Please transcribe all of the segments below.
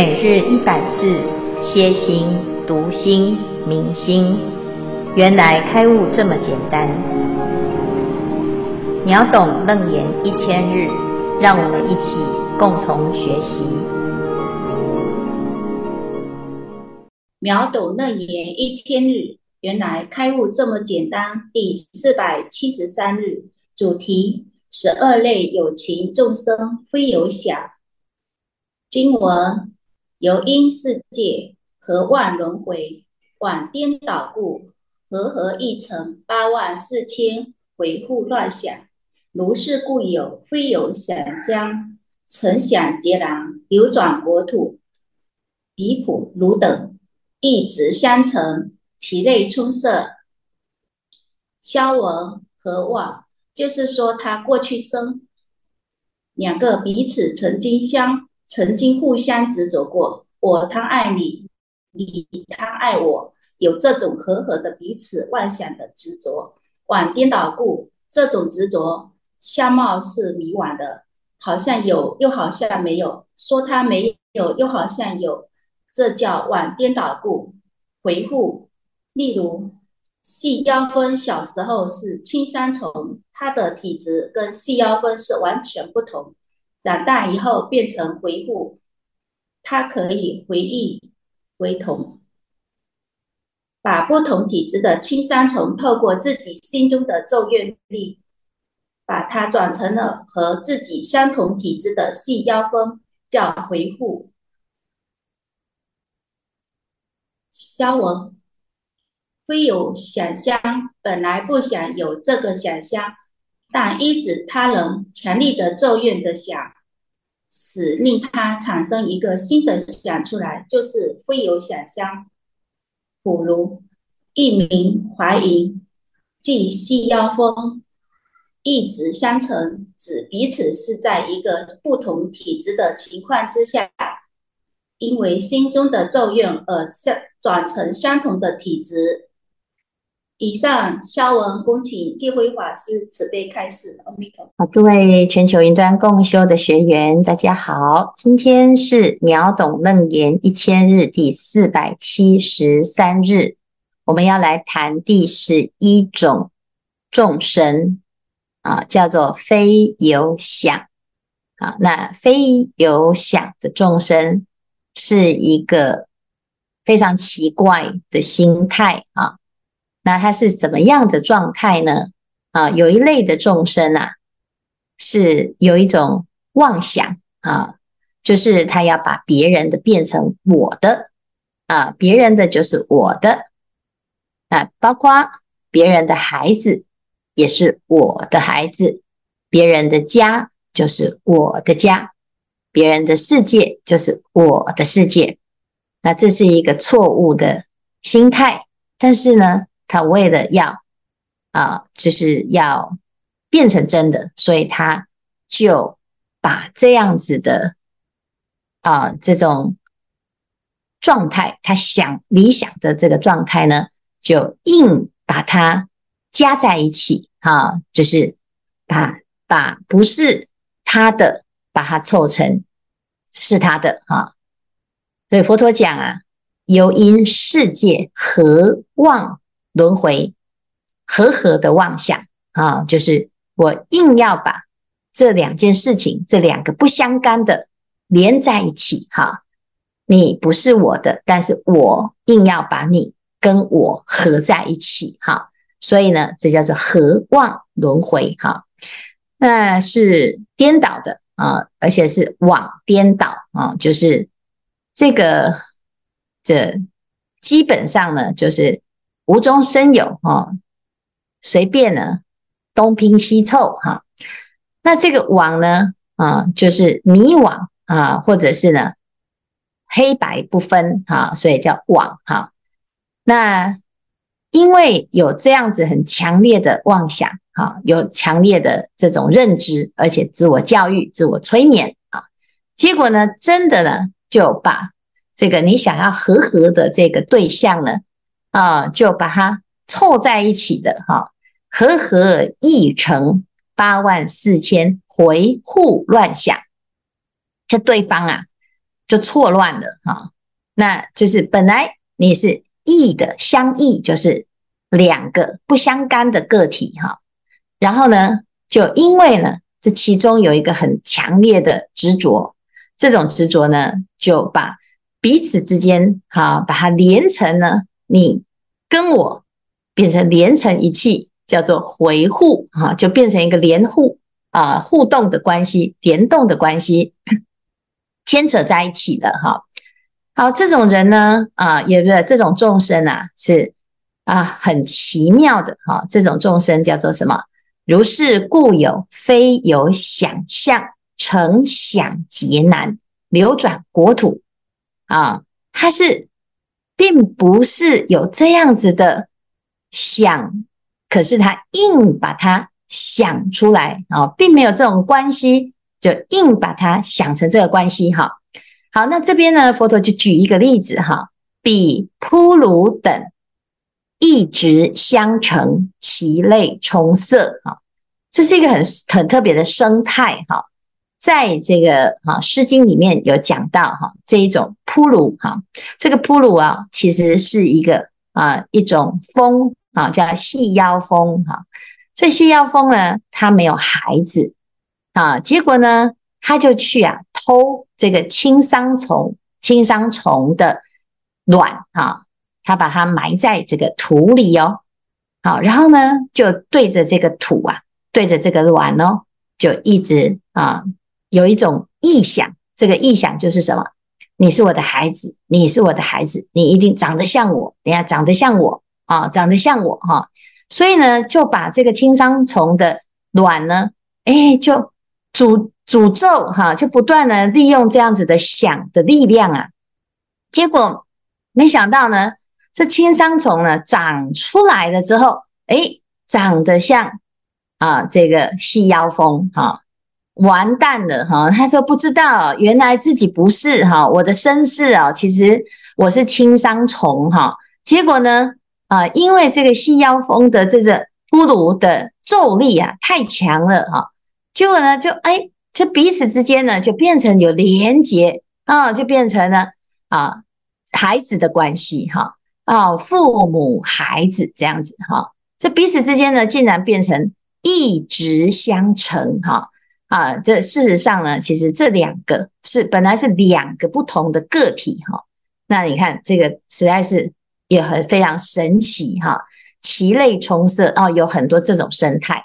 每日一百字，歇心、读心、明心，原来开悟这么简单。秒懂楞严一千日，让我们一起共同学习。秒懂楞严一千日，原来开悟这么简单。第四百七十三日，主题：十二类有情众生非有想。经文。由因世界何万轮回，往颠倒故，和合一成八万四千回复乱想。如是故有非有想相，成想结囊，流转国土。彼卜汝等意执相承，其类充塞。消文何妄？就是说他过去生两个彼此曾经相。曾经互相执着过，我贪爱你，你贪爱我，有这种和合的彼此妄想的执着。往颠倒故，这种执着相貌是迷惘的，好像有，又好像没有；说它没有，又好像有，这叫往颠倒故。回复，例如细腰风小时候是青山虫，它的体质跟细腰风是完全不同。长大以后变成回复，它可以回忆回同，把不同体质的青山虫透过自己心中的咒怨力，把它转成了和自己相同体质的细腰蜂，叫回复。消文，非有想象，本来不想有这个想象。但依止他人强力的咒怨的想，使令他产生一个新的想出来，就是非有想相。譬如一名怀疑，即西腰风一直相成，指彼此是在一个不同体质的情况之下，因为心中的咒怨而相转成相同的体质。以上消文，恭请见辉法师慈悲开示。阿弥陀佛。好，各位全球云端共修的学员，大家好，今天是秒懂楞严一千日第四百七十三日，我们要来谈第十一种众生啊，叫做非有想。啊，那非有想的众生是一个非常奇怪的心态啊。那他是怎么样的状态呢？啊，有一类的众生啊，是有一种妄想啊，就是他要把别人的变成我的啊，别人的就是我的啊，包括别人的孩子也是我的孩子，别人的家就是我的家，别人的世界就是我的世界。那这是一个错误的心态，但是呢，他为了要啊，就是要变成真的，所以他就把这样子的啊这种状态，他想理想的这个状态呢，就硬把它加在一起啊，就是把把不是他的，把它凑成是他的啊。所以佛陀讲啊，由因世界何妄轮回和合的妄想啊，就是我硬要把这两件事情，这两个不相干的连在一起哈。你不是我的，但是我硬要把你跟我合在一起哈。所以呢，这叫做合妄轮回哈。那是颠倒的啊，而且是妄颠倒啊，就是这个这基本上呢，就是。无中生有哈，随便呢东拼西凑哈，那这个网呢啊，就是迷惘啊，或者是呢黑白不分哈，所以叫网哈。那因为有这样子很强烈的妄想哈，有强烈的这种认知，而且自我教育、自我催眠啊，结果呢，真的呢就把这个你想要和合的这个对象呢。啊，就把它凑在一起的哈，和合一成八万四千回护乱想。这对方啊，就错乱了哈。那就是本来你是异的，相异就是两个不相干的个体哈。然后呢，就因为呢，这其中有一个很强烈的执着，这种执着呢，就把彼此之间哈，把它连成呢，你跟我变成连成一气，叫做回互哈，就变成一个连互啊，互动的关系，联动的关系，牵扯在一起的哈。好，这种人呢，啊，也不是这种众生啊，是啊，很奇妙的哈。这种众生叫做什么？如是故有，非有想象，成想劫难，流转国土啊。他是并不是有这样子的想，可是他硬把它想出来啊，并没有这种关系，就硬把它想成这个关系哈。好，那这边呢，佛陀就举一个例子哈，比铺卢等异执相成，其类充塞哈，这是一个很很特别的生态哈，在这个哈《诗经》里面有讲到哈，这一种铺卢哈，这个铺卢啊，其实是一个啊一种蜂啊，叫细腰蜂哈，这细腰蜂呢，它没有孩子啊，结果呢，他就去啊。偷这个青桑虫，青桑虫的卵啊，他把它埋在这个土里哦，好，然后呢，就对着这个土啊，对着这个卵哦，就一直啊，有一种臆想，这个臆想就是什么？你是我的孩子，你是我的孩子，你一定长得像我，等下长得像我啊，长得像我哈、所以呢，就把这个青桑虫的卵呢，哎，就诅。诅咒哈，就不断的利用这样子的想的力量啊，结果没想到呢，这青桑虫呢长出来了之后，诶，长得像啊这个细腰蜂哈，完蛋了哈，他说不知道，原来自己不是哈，我的身世啊，其实我是轻伤虫哈，结果呢啊，因为这个细腰风的这个骷髅的咒力啊太强了哈，结果呢就诶。这彼此之间呢，就变成有连结啊，就变成了啊孩子的关系哈。啊父母孩子这样子哈，这彼此之间呢，竟然变成一直相成哈。啊！这事实上呢，其实这两个是本来是两个不同的个体哈。那你看这个实在是也很非常神奇哈，其类充塞啊，有很多这种生态。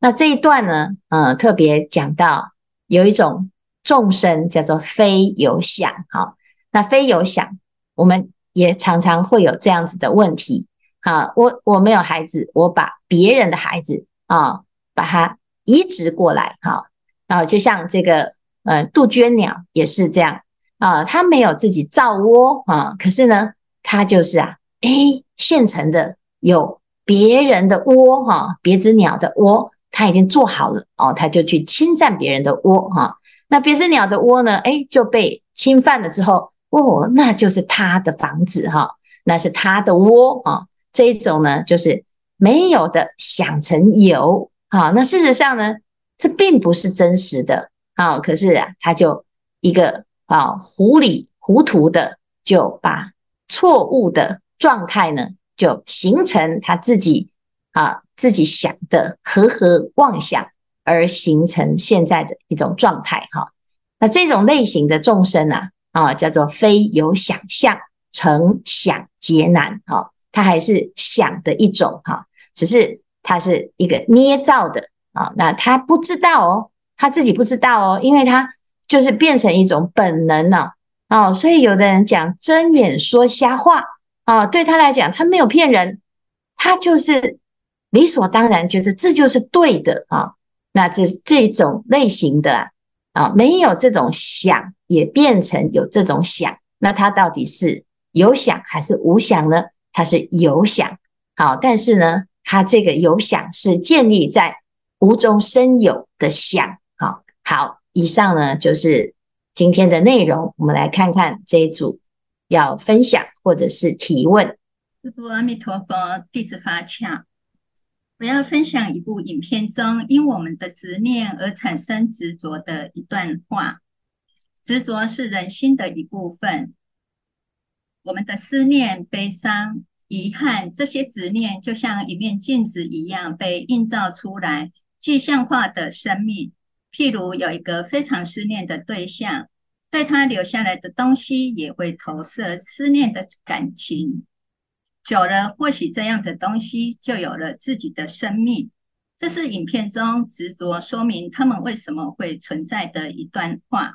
那这一段呢，呃，特别讲到。有一种众生叫做非有想，哈，那非有想，我们也常常会有这样子的问题，啊，我我没有孩子，我把别人的孩子啊，把它移植过来，哈，啊，就像这个呃杜鹃鸟也是这样，啊，它没有自己造窝啊，可是呢，它就是啊，诶，现成的有别人的窝，哈，别只鸟的窝。它已经做好了哦，它就去侵占别人的窝哈。那别只鸟的窝呢？诶，就被侵犯了之后，哦，那就是它的房子哈，那是它的窝啊。这一种呢，就是没有的想成有啊。那事实上呢，这并不是真实的啊。可是啊，他就一个啊糊里糊涂的就把错误的状态呢，就形成他自己啊。自己想的和和妄想而形成现在的一种状态哈，那这种类型的众生啊啊叫做非有想象，成想劫难哈，它还是想的一种哈，只是它是一个捏造的啊，那他不知道哦，他自己不知道哦，因为他就是变成一种本能了哦，所以有的人讲睁眼说瞎话啊，对他来讲他没有骗人，他就是。理所当然觉得这就是对的啊，那这这种类型的啊，没有这种想也变成有这种想，那他到底是有想还是无想呢？他是有想，好，但是呢，他这个有想是建立在无中生有的想，好，好，以上呢就是今天的内容，我们来看看这一组要分享或者是提问。阿弥陀佛，弟子法强。我要分享一部影片中因我们的执念而产生执着的一段话。执着是人心的一部分。我们的思念、悲伤、遗憾这些执念，就像一面镜子一样被映照出来，具象化的生命。譬如有一个非常思念的对象，在他留下来的东西也会投射思念的感情。久了，或许这样的东西就有了自己的生命。这是影片中执着说明他们为什么会存在的一段话。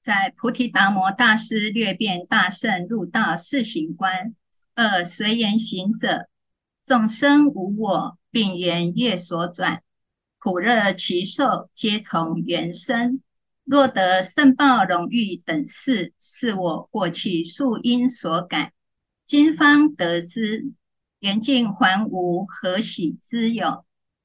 在菩提达摩大师略遍大圣入道四行观二随缘行者，众生无我，并缘业所转，苦乐其受，皆从缘生。若得胜报荣誉等事，是我过去宿因所感，今方得知，缘尽还无，何喜之有？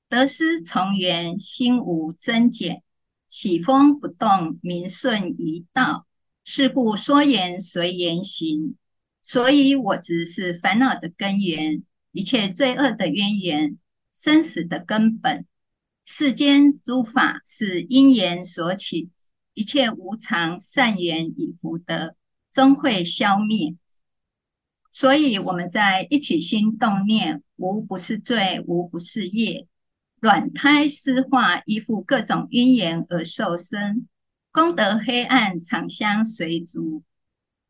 得失从缘，心无增减。喜风不动，名顺一道。是故说言随缘行。所以我执是烦恼的根源，一切罪恶的渊源，生死的根本。世间诸法是因缘所起，一切无常善缘与福德，终会消灭。所以我们在一起心动念，无不是罪，无不是业。卵胎湿化，依附各种因缘而受生，功德黑暗常相随逐。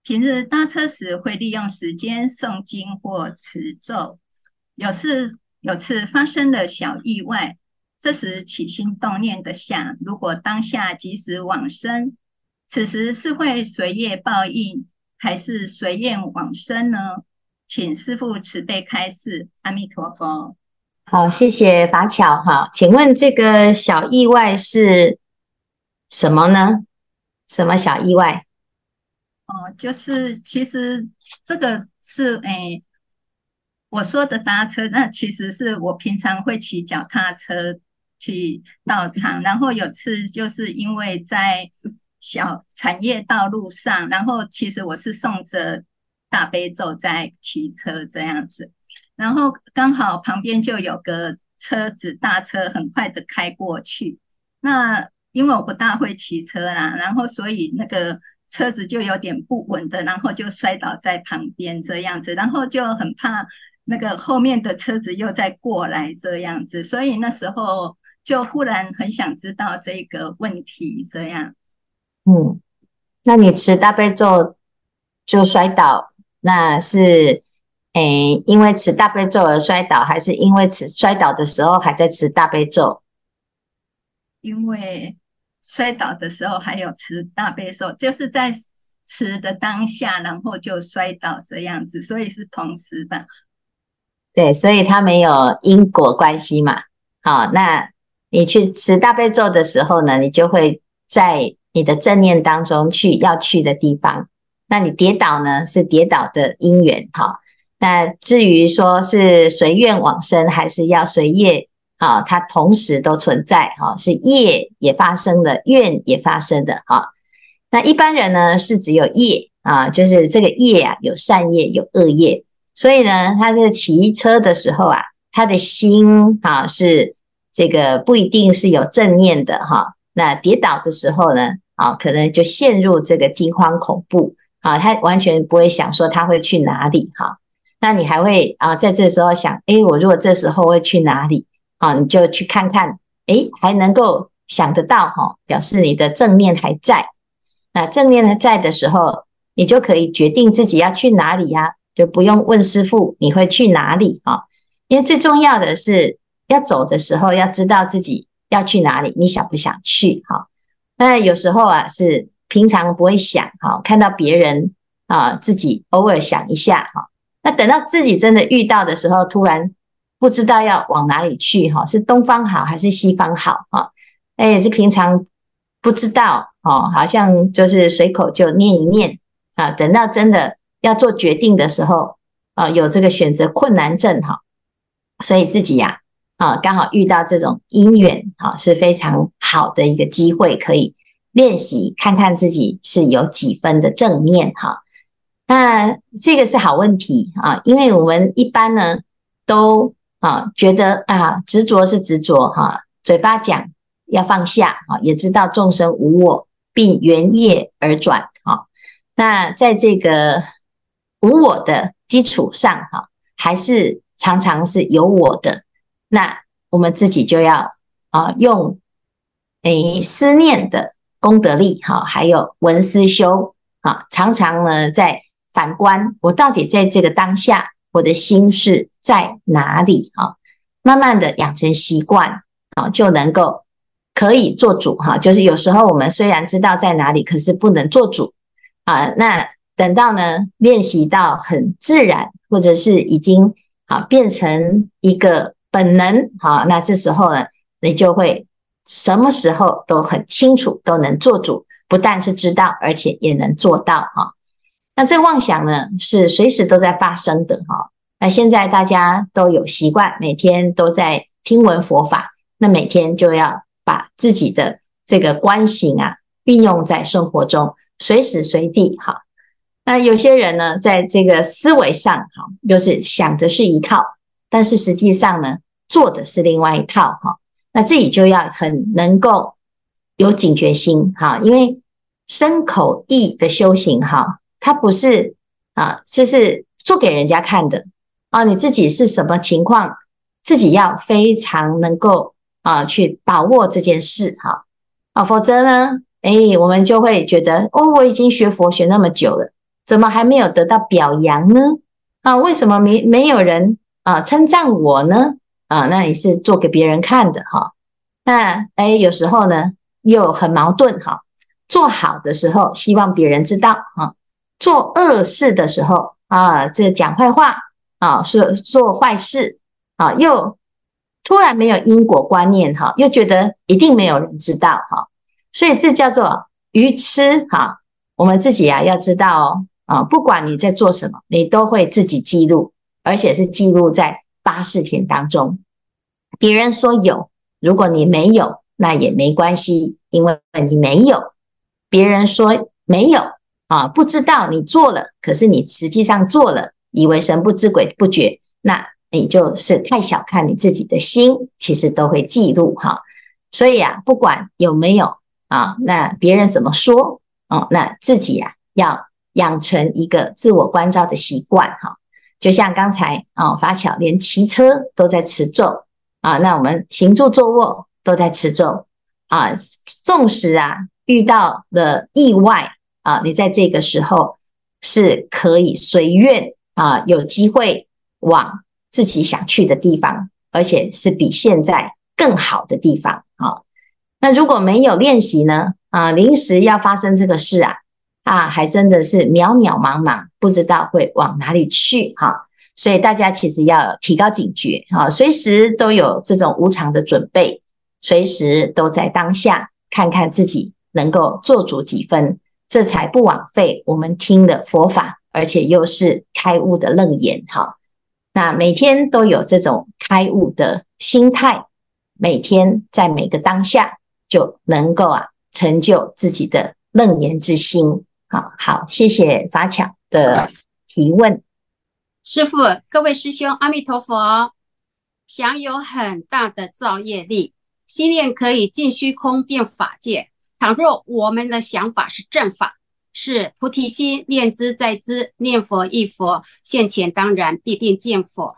平日搭车时会利用时间诵经或持咒，有次有次发生了小意外，这时起心动念的想，如果当下即时往生，此时是会随业报应，还是随愿往生呢？请师父慈悲开示。阿弥陀佛。好，谢谢法巧哈。请问这个小意外是什么呢？什么小意外？哦，就是其实这个是诶、哎，我说的搭车，那其实是我平常会骑脚踏车去到场，然后有次就是因为在小产业道路上，然后其实我是送着大悲咒在骑车这样子。然后刚好旁边就有个车子，大车很快的开过去。那因为我不大会骑车啦，然后所以那个车子就有点不稳的，然后就摔倒在旁边这样子。然后就很怕那个后面的车子又再过来这样子，所以那时候就忽然很想知道这个问题这样。嗯，那你持大悲咒就摔倒，那是？诶、欸，因为持大悲咒而摔倒，还是因为持摔倒的时候还在持大悲咒？因为摔倒的时候还有持大悲咒，就是在吃的当下，然后就摔倒这样子，所以是同时吧？对，所以它没有因果关系嘛。好，那你去持大悲咒的时候呢，你就会在你的正念当中去要去的地方。那你跌倒呢，是跌倒的因缘，哈。那至于说是随愿往生，还是要随业啊？它同时都存在哈，是业也发生的，愿也发生的哈。那一般人呢，是只有业啊，就是这个业啊，有善业有恶业，所以呢，他在骑车的时候啊，他的心啊是这个不一定是有正念的哈。那跌倒的时候呢，啊，可能就陷入这个惊慌恐怖啊，他完全不会想说他会去哪里哈。那你还会啊，在这时候想，诶，我如果这时候会去哪里啊？你就去看看，诶，还能够想得到哈，表示你的正念还在。那正念还在的时候，你就可以决定自己要去哪里呀，就不用问师父你会去哪里啊。因为最重要的是要走的时候，要知道自己要去哪里，你想不想去哈？那有时候啊，是平常不会想哈，看到别人啊，自己偶尔想一下哈。那等到自己真的遇到的时候，突然不知道要往哪里去哈，是东方好还是西方好哈？哎，这平常不知道哦，好像就是随口就念一念啊。等到真的要做决定的时候啊，有这个选择困难症哈，所以自己呀啊，刚好遇到这种因缘啊，是非常好的一个机会，可以练习看看自己是有几分的正念哈。那这个是好问题啊，因为我们一般呢都啊觉得啊执着是执着哈，嘴巴讲要放下啊，也知道众生无我，并缘业而转。啊，那在这个无我的基础上，哈，还是常常是有我的。那我们自己就要啊，用诶思念的功德力，哈，还有闻思修，啊，常常呢在反观我到底在这个当下，我的心是在哪里？哈，慢慢的养成习惯，啊，就能够。可以做主哈，就是有时候我们虽然知道在哪里，可是不能做主啊。那等到呢练习到很自然，或者是已经啊变成一个本能好，那这时候呢，你就会什么时候都很清楚，都能做主，不但是知道，而且也能做到哈。那这妄想呢是随时都在发生的哈。那现在大家都有习惯，每天都在听闻佛法，那每天就要。把自己的这个观行啊运用在生活中，随时随地哈。那有些人呢，在这个思维上哈，就是想的是一套，但是实际上呢，做的是另外一套哈。那自己就要很能够有警觉心哈，因为身口意的修行哈，它不是啊，这是做给人家看的啊。你自己是什么情况，自己要非常能够。啊，去把握这件事哈，啊，否则呢，诶，我们就会觉得，哦，我已经学佛学那么久了，怎么还没有得到表扬呢？啊，为什么没没有人啊称赞我呢？啊，那也是做给别人看的哈。那诶，有时候呢又很矛盾哈，做好的时候希望别人知道啊，做恶事的时候啊，这讲坏话啊，说做坏事啊，又。突然没有因果观念哈，又觉得一定没有人知道哈，所以这叫做愚痴哈。我们自己啊要知道哦啊，不管你在做什么，你都会自己记录，而且是记录在八识田当中。别人说有，如果你没有，那也没关系，因为你没有。别人说没有啊，不知道你做了，可是你实际上做了，以为神不知鬼不觉，那。你就是太小看你自己的心，其实都会记录哈。所以啊，不管有没有啊，那别人怎么说哦，那自己啊要养成一个自我关照的习惯哈。就像刚才啊，法巧连骑车都在持咒啊，那我们行住坐卧都在持咒啊。纵使啊遇到了意外啊，你在这个时候是可以随愿啊，有机会往。自己想去的地方，而且是比现在更好的地方啊。那如果没有练习呢？啊，临时要发生这个事啊，啊，还真的是渺渺茫茫，不知道会往哪里去哈。所以大家其实要提高警觉啊，随时都有这种无常的准备，随时都在当下，看看自己能够做主几分，这才不枉费我们听的佛法，而且又是开悟的楞严哈。那每天都有这种开悟的心态，每天在每个当下就能够啊成就自己的楞严之心。好好，谢谢法巧的提问。师父，各位师兄，阿弥陀佛。享有很大的造业力，心念可以尽虚空变法界。倘若我们的想法是正法。是菩提心，念兹在兹，念佛忆佛，现前当然必定见佛。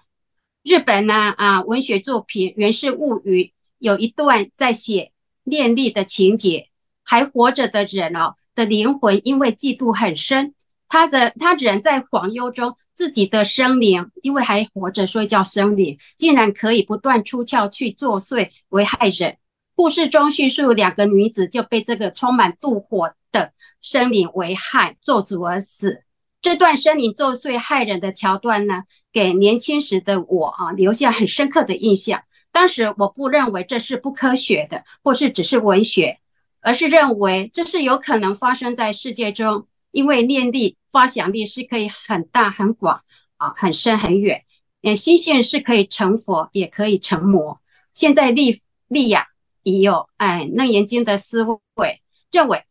日本呢啊，文学作品《源氏物语》有一段在写念力的情节，还活着的人哦的灵魂，因为嫉妒很深，他的他人在恍悠中，自己的生灵因为还活着，所以叫生灵，竟然可以不断出窍去作祟，危害人。故事中叙述两个女子就被这个充满妒火的生灵为害，做主而死。这段生灵作祟害人的桥段呢，给年轻时的我啊留下很深刻的印象。当时我不认为这是不科学的，或是只是文学，而是认为这是有可能发生在世界中。因为念力发想力是可以很大很广啊，很深很远。嗯，心性是可以成佛，也可以成魔。现在利利亚已有哎《楞严经》的思维，认为。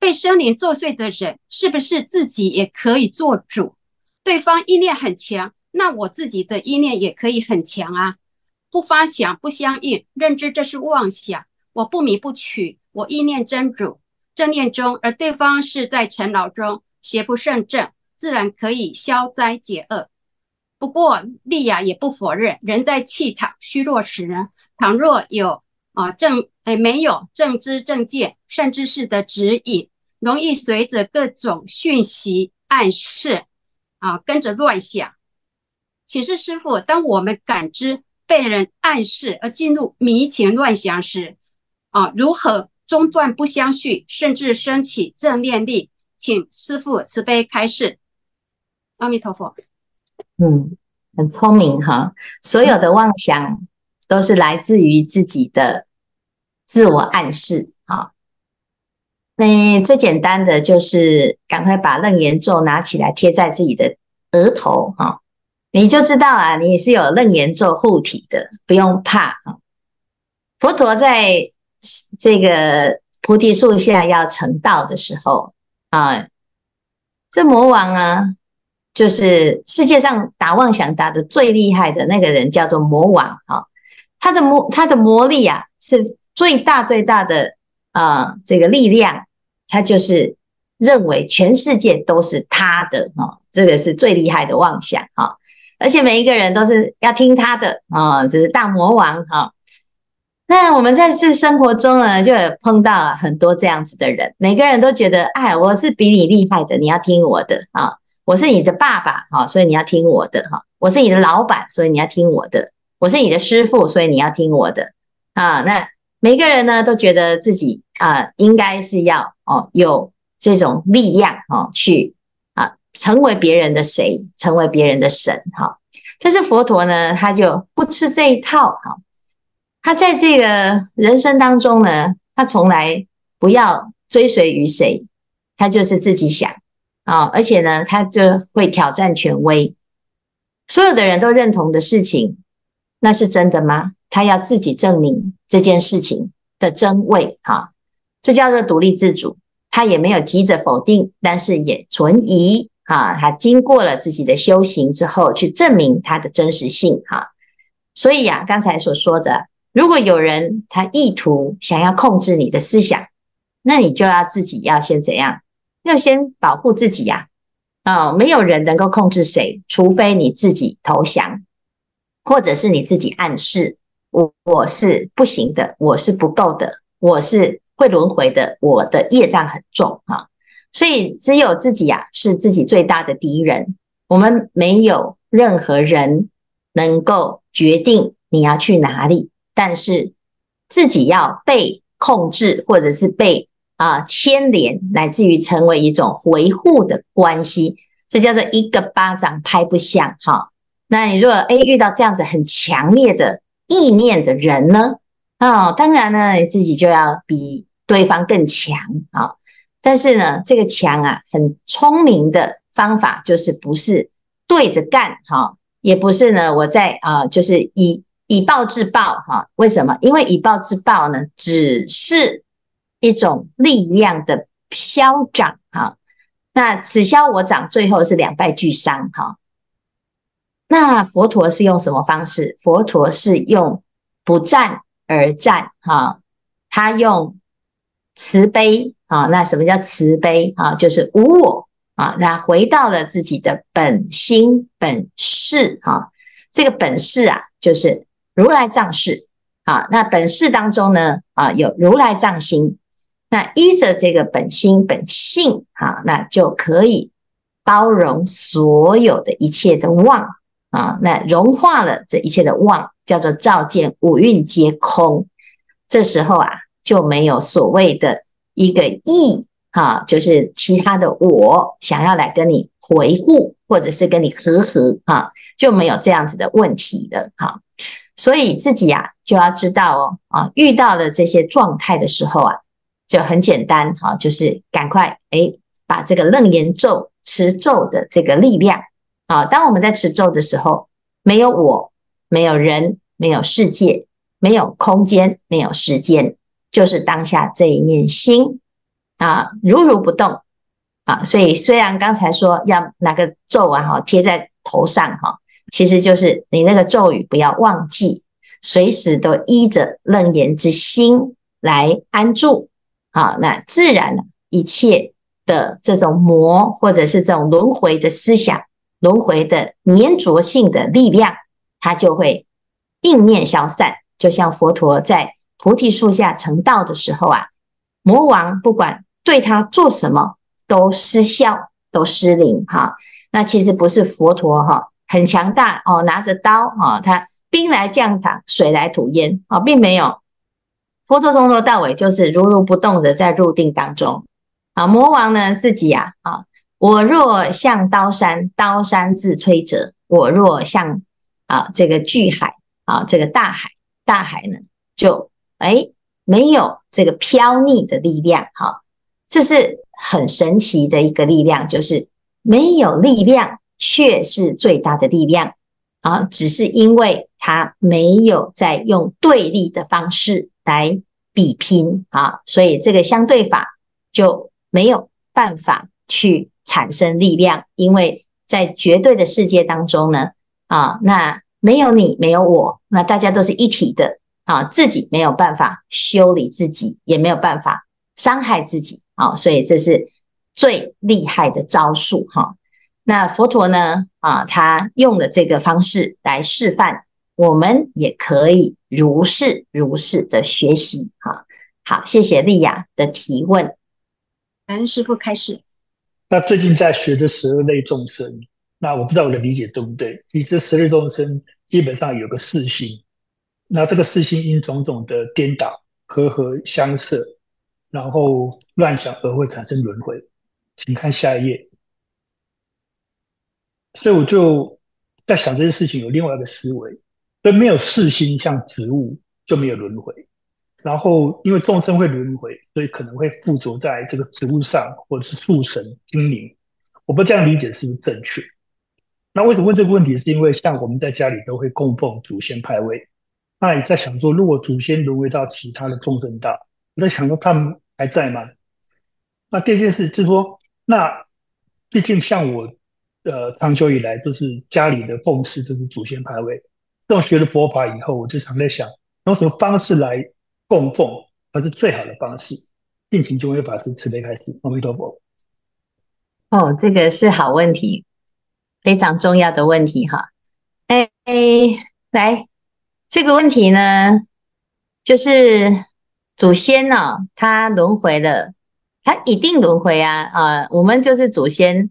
被生灵作祟的人，是不是自己也可以做主？对方意念很强，那我自己的意念也可以很强啊！不发想不相应，认知这是妄想，我不迷不取，我意念真主，正念中，而对方是在尘劳中，邪不胜正，自然可以消灾解厄。不过，莉亚也不否认，人在气场虚弱时呢，倘若有啊正哎没有正知正见，善知识的指引，容易随着各种讯息暗示啊跟着乱想。请示师父，当我们感知被人暗示而进入迷情乱想时，啊，如何中断不相续，甚至升起正念力？请师父慈悲开示。阿弥陀佛。嗯，很聪明哈。所有的妄想都是来自于自己的自我暗示啊。那最简单的就是赶快把楞严咒拿起来贴在自己的额头哈。你就知道啊，你是有楞严咒护体的，不用怕啊。佛陀在这个菩提树下要成道的时候啊，这魔王啊，就是世界上打妄想打得最厉害的那个人，叫做魔王啊。他的魔他的魔力啊，是最大最大的啊，这个力量，他就是认为全世界都是他的啊，这个是最厉害的妄想啊。而且每一个人都是要听他的啊，就是大魔王哈。那我们在世生活中呢，就有碰到很多这样子的人，每个人都觉得，哎，我是比你厉害的，你要听我的啊。我是你的爸爸哈，所以你要听我的哈。我是你的老板，所以你要听我的。我是你的师傅，所以你要听我的啊。那每个人呢，都觉得自己啊，应该是要哦，有这种力量哦，去啊。成为别人的谁，成为别人的神，哈。但是佛陀呢，他就不吃这一套，哈。他在这个人生当中呢，他从来不要追随于谁，他就是自己想啊。而且呢，他就会挑战权威，所有的人都认同的事情，那是真的吗？他要自己证明这件事情的真伪，哈。这叫做独立自主，他也没有急着否定，但是也存疑。啊，他经过了自己的修行之后，去证明他的真实性。哈，所以呀，刚才所说的，如果有人他意图想要控制你的思想，那你就要自己要先怎样？要先保护自己呀。啊，没有人能够控制谁，除非你自己投降，或者是你自己暗示我我是不行的，我是不够的，我是会轮回的，我的业障很重。哈。所以，只有自己呀，是自己最大的敌人。我们没有任何人能够决定你要去哪里，但是自己要被控制，或者是被啊牵连，乃至于成为一种维护的关系，这叫做一个巴掌拍不响。哈，那你如果诶遇到这样子很强烈的意念的人呢？啊，当然呢，你自己就要比对方更强啊。但是呢，这个强啊，很聪明的方法就是不是对着干哈，也不是呢，我在啊，就是以以暴制暴哈。为什么？因为以暴制暴呢，只是一种力量的消长哈。那此消我长，最后是两败俱伤哈。那佛陀是用什么方式？佛陀是用不战而战哈，他用慈悲。啊，那什么叫慈悲啊？就是无我啊，那回到了自己的本心本事啊。这个本事啊，就是如来藏事啊。那本事当中呢，啊，有如来藏心。那依着这个本心本性啊，那就可以包容所有的一切的妄啊。那融化了这一切的妄，叫做照见五蕴皆空。这时候啊，就没有所谓的。一个意哈，就是其他的我想要来跟你回复，或者是跟你和合哈，就没有这样子的问题了哈。所以自己呀就要知道哦啊，遇到了这些状态的时候啊，就很简单哈，就是赶快诶把这个楞严咒持咒的这个力量啊，当我们在持咒的时候，没有我，没有人，没有世界，没有空间，没有时间。就是当下这一念心啊，如如不动啊。所以虽然刚才说要拿个咒啊哈贴在头上哈，其实就是你那个咒语不要忘记，随时都依着楞严之心来安住好，那自然一切的这种魔或者是这种轮回的思想、轮回的粘着性的力量，它就会应念消散。就像佛陀在菩提树下成道的时候啊，魔王不管对他做什么都失效，都失灵哈。那其实不是佛陀哈很强大哦，拿着刀哈，他兵来将挡，水来土掩啊，并没有。佛陀从头到尾就是如如不动的在入定当中啊。魔王呢自己呀啊，我若向刀山，刀山自摧折；我若向啊这个巨海啊，这个大海。大海呢，就哎没有这个飘逆的力量，哈，这是很神奇的一个力量，就是没有力量却是最大的力量啊，只是因为它没有在用对立的方式来比拼啊，所以这个相对法就没有办法去产生力量，因为在绝对的世界当中呢，啊，那。没有你，没有我，那大家都是一体的啊！自己没有办法修理自己，也没有办法伤害自己啊！所以这是最厉害的招数哈。那佛陀呢啊，他用了这个方式来示范，我们也可以如是如是的学习哈。好，谢谢丽雅的提问。感恩师傅开始。那最近在学的十二类众生。那我不知道我的理解对不对？其实十二众生基本上有个四心，那这个四心因种种的颠倒、和和相涉，然后乱想而会产生轮回。请看下一页。所以我就在想这件事情有另外一个思维，所以没有四心像植物就没有轮回。然后因为众生会轮回，所以可能会附着在这个植物上，或者是树神、精灵。我不这样理解是不是正确？那为什么问这个问题？是因为像我们在家里都会供奉祖先牌位，那也在想说，如果祖先轮回到其他的众生道，我在想说他们还在吗？那第二件事就是说，那毕竟像我，呃，长久以来就是家里的奉祀就是祖先牌位，这种学了佛法以后，我就常在想，用什么方式来供奉才是最好的方式？敬请诸位法师慈悲开示，阿弥陀佛。哦，这个是好问题。非常重要的问题哈，哎，来这个问题呢，就是祖先呢、哦，他轮回了，他一定轮回啊啊，我们就是祖先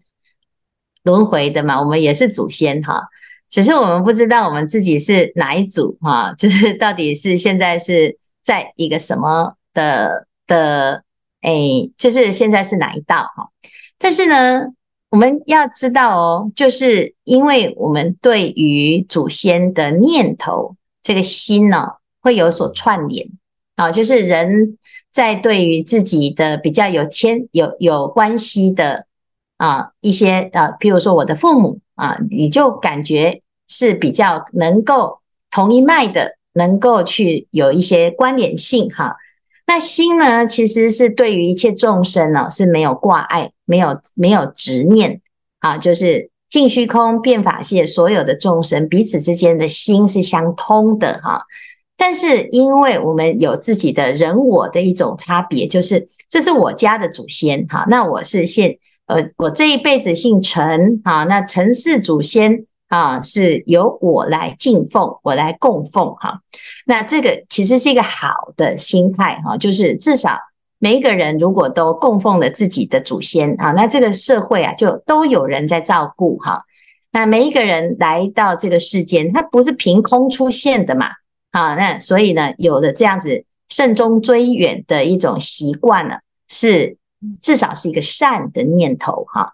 轮回的嘛，我们也是祖先哈，只是我们不知道我们自己是哪一组哈，就是到底是现在是在一个什么的的，哎，就是现在是哪一道哈，但是呢。我们要知道哦，就是因为我们对于祖先的念头，这个心呢，会有所串联啊。就是人在对于自己的比较有牵有有关系的啊一些啊，譬如说我的父母啊，你就感觉是比较能够同一脉的，能够去有一些关联性哈。那心呢，其实是对于一切众生呢，是没有挂碍，没有没有执念啊，就是尽虚空遍法界所有的众生彼此之间的心是相通的哈。但是因为我们有自己的人我的一种差别，就是这是我家的祖先哈，那我是现呃我这一辈子姓陈啊，那陈氏祖先。啊，是由我来敬奉，我来供奉哈。那这个其实是一个好的心态哈，就是至少每一个人如果都供奉了自己的祖先啊，那这个社会啊就都有人在照顾哈。那每一个人来到这个世间，他不是凭空出现的嘛。啊，那所以呢，有了这样子慎终追远的一种习惯呢，是至少是一个善的念头哈。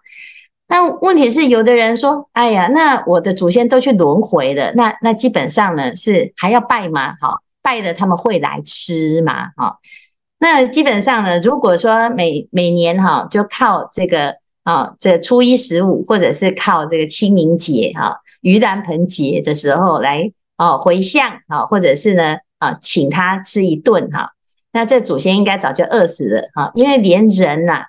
那问题是，有的人说：“哎呀，那我的祖先都去轮回了，那那基本上呢是还要拜吗？哈，拜了他们会来吃吗？哈，那基本上呢，如果说每每年哈就靠这个啊，这初一十五或者是靠这个清明节哈、盂兰盆节的时候来哦回向啊，或者是呢啊请他吃一顿哈，那这祖先应该早就饿死了哈，因为连人呐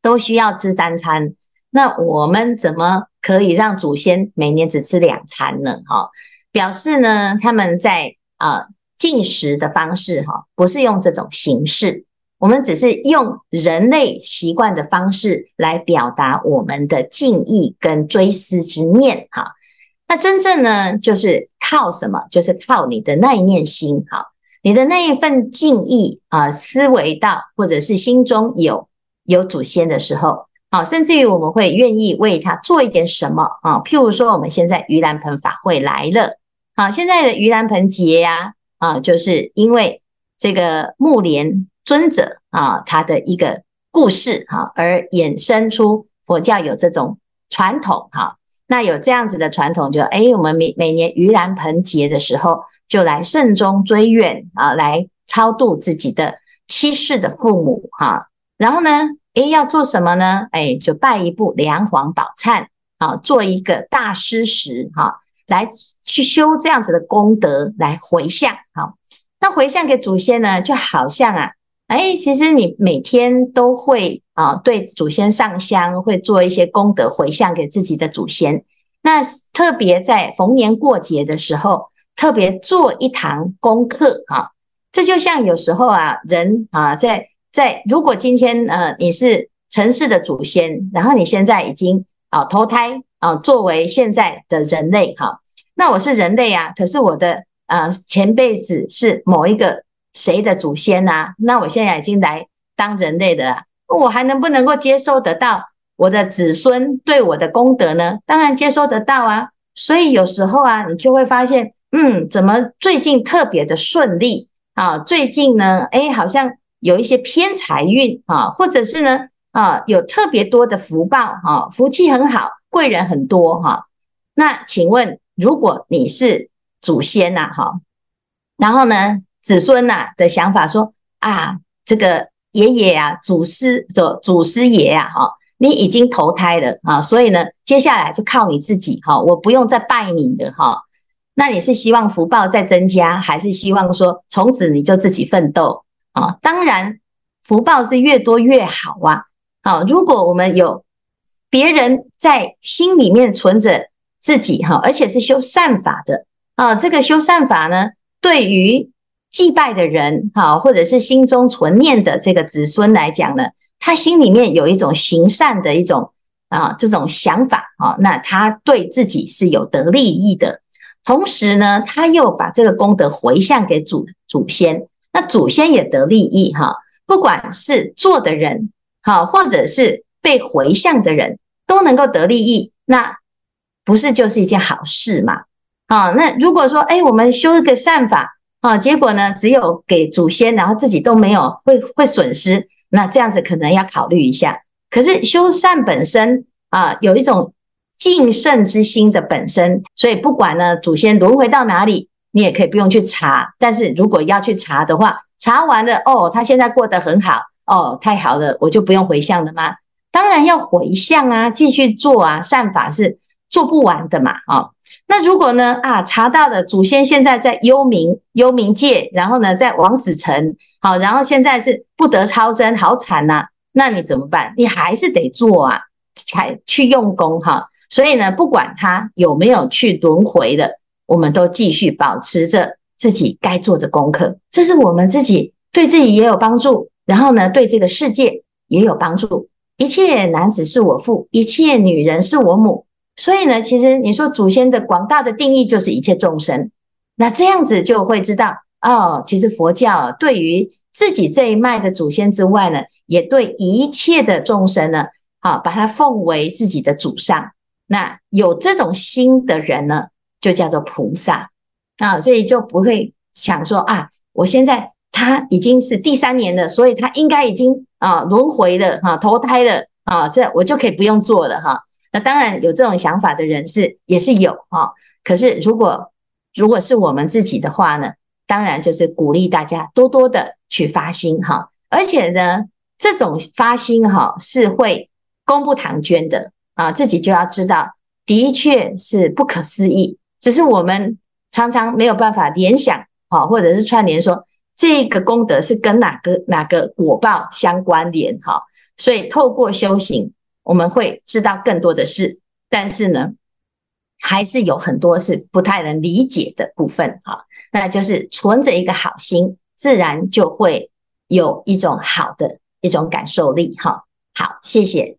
都需要吃三餐。”那我们怎么可以让祖先每年只吃两餐呢？哈，表示呢他们在啊进食的方式哈，不是用这种形式我们只是用人类习惯的方式来表达我们的敬意跟追思之念哈。那真正呢，就是靠什么？就是靠你的那一念心哈，你的那一份敬意啊，思维到或者是心中有有祖先的时候，啊，甚至于我们会愿意为他做一点什么啊。譬如说，我们现在盂兰盆法会来了，啊，现在的盂兰盆节呀，啊，就是因为这个木莲尊者啊，他的一个故事哈，而衍生出佛教有这种传统哈。那有这样子的传统就，就哎，我们每每年盂兰盆节的时候，就来慎终追远啊，来超度自己的七世的父母哈、然后呢，哎，要做什么呢？哎，就拜一部梁皇宝忏啊，做一个大施食哈，来去修这样子的功德，来回向哈、那回向给祖先呢，就好像啊，哎，其实你每天都会。啊，对祖先上香，会做一些功德回向给自己的祖先。那特别在逢年过节的时候，特别做一堂功课啊。这就像有时候啊，人啊，在在如果今天呃你是城市的祖先，然后你现在已经啊投胎啊作为现在的人类哈、那我是人类啊，可是我的呃前辈子是某一个谁的祖先呐、啊？那我现在已经来当人类的。我还能不能够接受得到我的子孙对我的功德呢？当然接收得到啊。所以有时候啊，你就会发现，嗯，怎么最近特别的顺利啊？最近呢，诶，好像有一些偏财运啊，或者是呢，啊，有特别多的福报哈，福气很好，贵人很多哈。那请问，如果你是祖先呐，哈，然后呢，子孙呐的想法说啊，这个。爷爷啊，祖师祖祖师爷啊，哈，你已经投胎了啊，所以呢，接下来就靠你自己哈，我不用再拜你的哈。那你是希望福报再增加，还是希望说从此你就自己奋斗啊？当然，福报是越多越好啊。好，如果我们有别人在心里面存着自己哈，而且是修善法的啊，这个修善法呢，对于。祭拜的人，哈，或者是心中存念的这个子孙来讲呢，他心里面有一种行善的一种啊这种想法啊，那他对自己是有得利益的，同时呢，他又把这个功德回向给祖祖先，那祖先也得利益哈。不管是做的人，好，或者是被回向的人，都能够得利益，那不是就是一件好事嘛？啊，那如果说，哎，我们修一个善法。啊，结果呢，只有给祖先，然后自己都没有，会会损失。那这样子可能要考虑一下。可是修善本身啊，有一种敬圣之心的本身，所以不管呢祖先轮回到哪里，你也可以不用去查。但是如果要去查的话，查完了哦，他现在过得很好哦，太好了，我就不用回向了吗？当然要回向啊，继续做啊，善法是做不完的嘛，哦。那如果呢？啊，查到的祖先现在在幽冥幽冥界，然后呢，在枉死城，好，然后现在是不得超生，好惨呐！那你怎么办？你还是得做啊，才去用功哈。所以呢，不管他有没有去轮回的，我们都继续保持着自己该做的功课，这是我们自己对自己也有帮助，然后呢，对这个世界也有帮助。一切男子是我父，一切女人是我母。所以呢，其实你说祖先的广大的定义就是一切众生，那这样子就会知道哦，其实佛教对于自己这一脉的祖先之外呢，也对一切的众生呢，好，把它奉为自己的祖上。那有这种心的人呢，就叫做菩萨。啊，所以就不会想说啊，我现在他已经是第三年了，所以他应该已经啊轮回了哈，投胎了啊，这我就可以不用做了哈。那当然有这种想法的人是也是有哈，可是如果如果是我们自己的话呢，当然就是鼓励大家多多的去发心哈，而且呢，这种发心哈是会功不唐捐的。啊，自己就要知道，的确是不可思议，只是我们常常没有办法联想啊，或者是串联说这个功德是跟哪个哪个果报相关联哈，所以透过修行。我们会知道更多的事，但是呢，还是有很多是不太能理解的部分哈。那就是存着一个好心，自然就会有一种好的一种感受力哈。好，谢谢。